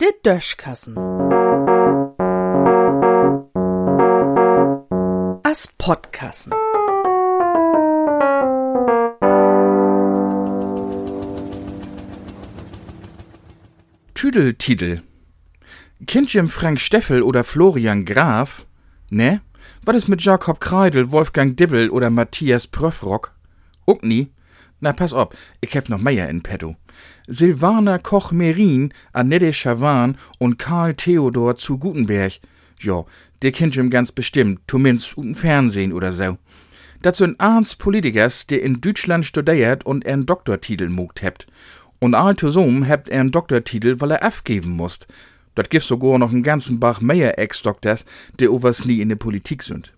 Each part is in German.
Der Döschkassen. As Podkassen. Tüdeltitel. Kindchen Frank Steffel oder Florian Graf? Ne? Was ist mit Jakob Kreidel, Wolfgang Dibbel oder Matthias Pröffrock? Uck nie. Na, pass op, ich hab noch mehr in petto. Silvana Koch-Merin, Annette Schawan und Karl Theodor zu Gutenberg. Jo, der kennt schon ganz bestimmt, zumindest im Fernsehen oder so. Das sind eins Politikers, der in Deutschland studiert und einen Doktortitel mogt hebt. Und all zusammen habt er einen Doktortitel, weil er abgeben musst. Dat gibt sogar noch einen ganzen Bach mehr Ex-Doktors, die overs nie in der Politik sind.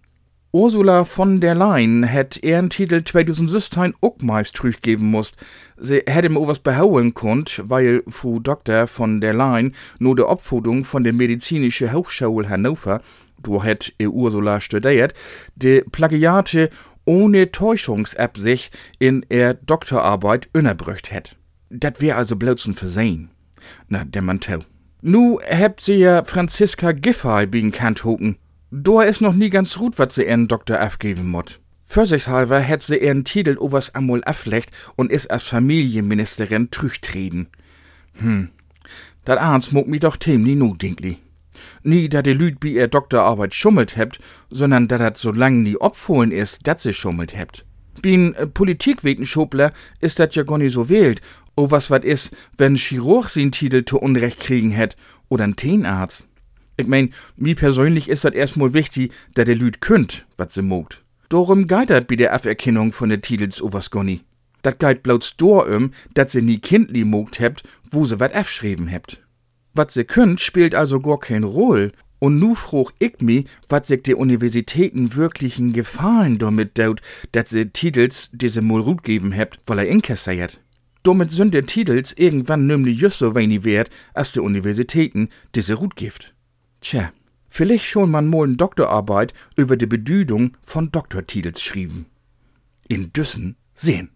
Ursula von der Leyen hätt Ehrentitel 2016 auch meist geben musst. Sie hätt ihm overs behauen konnt, weil Frau Dr. von der Leyen nur der Opfudung von der Medizinische Hochschule Hannover, du hätt Ursula studiert, de Plagiate ohne Täuschungsabsicht in er Doktorarbeit unerbrücht hätt. Dat wär also bloß ein Versehen. Na, der Mann tau. Nu hebt sie ja Franziska Giffey bin kannt hoken. Da is noch nie ganz gut, wat sie ihren Doktor abgeben mott. Vorsichtshalber hätt sie ihren Titel overs amol afflecht und is als Familienministerin trüchtreden. Hm, dat ahns mog mi doch them nie nu, dinkli. Nie, da de Lüd bi ihr Doktorarbeit schummelt hebt, sondern da dat so lang nie opfohlen is, dat sie schummelt hebt. Bin äh, Politikwetenschobler is dat ja gar so wählt Oh, was wat is, wenn Chirurg sin Titel zu Unrecht kriegen hätt oder ein Teenarzt? Ich mein, mi persönlich is dat erstmal wichtig, dass der Lüd könnt, wat se mogt. Dorum geitert bi der Aferkennung von der Titels overs Gonni. Dat geit bloß dorum, dat se nie kindli mogt hebt, wo se wat afschrieben hebt. Wat se könnt, spielt also gar kein Roll. Und nu fruch ich mi, wat sich de Universitäten wirklichen Gefallen damit daut, dat se Titels diese mol gut geben hebt, weil er inkassiert. Damit sind der Titels irgendwann nämlich just so wenig wert, als die Universitäten diese Rut gibt. Tja, vielleicht schon man mal eine Doktorarbeit über die Bedeutung von Doktortitels schrieben. In Düssen sehen.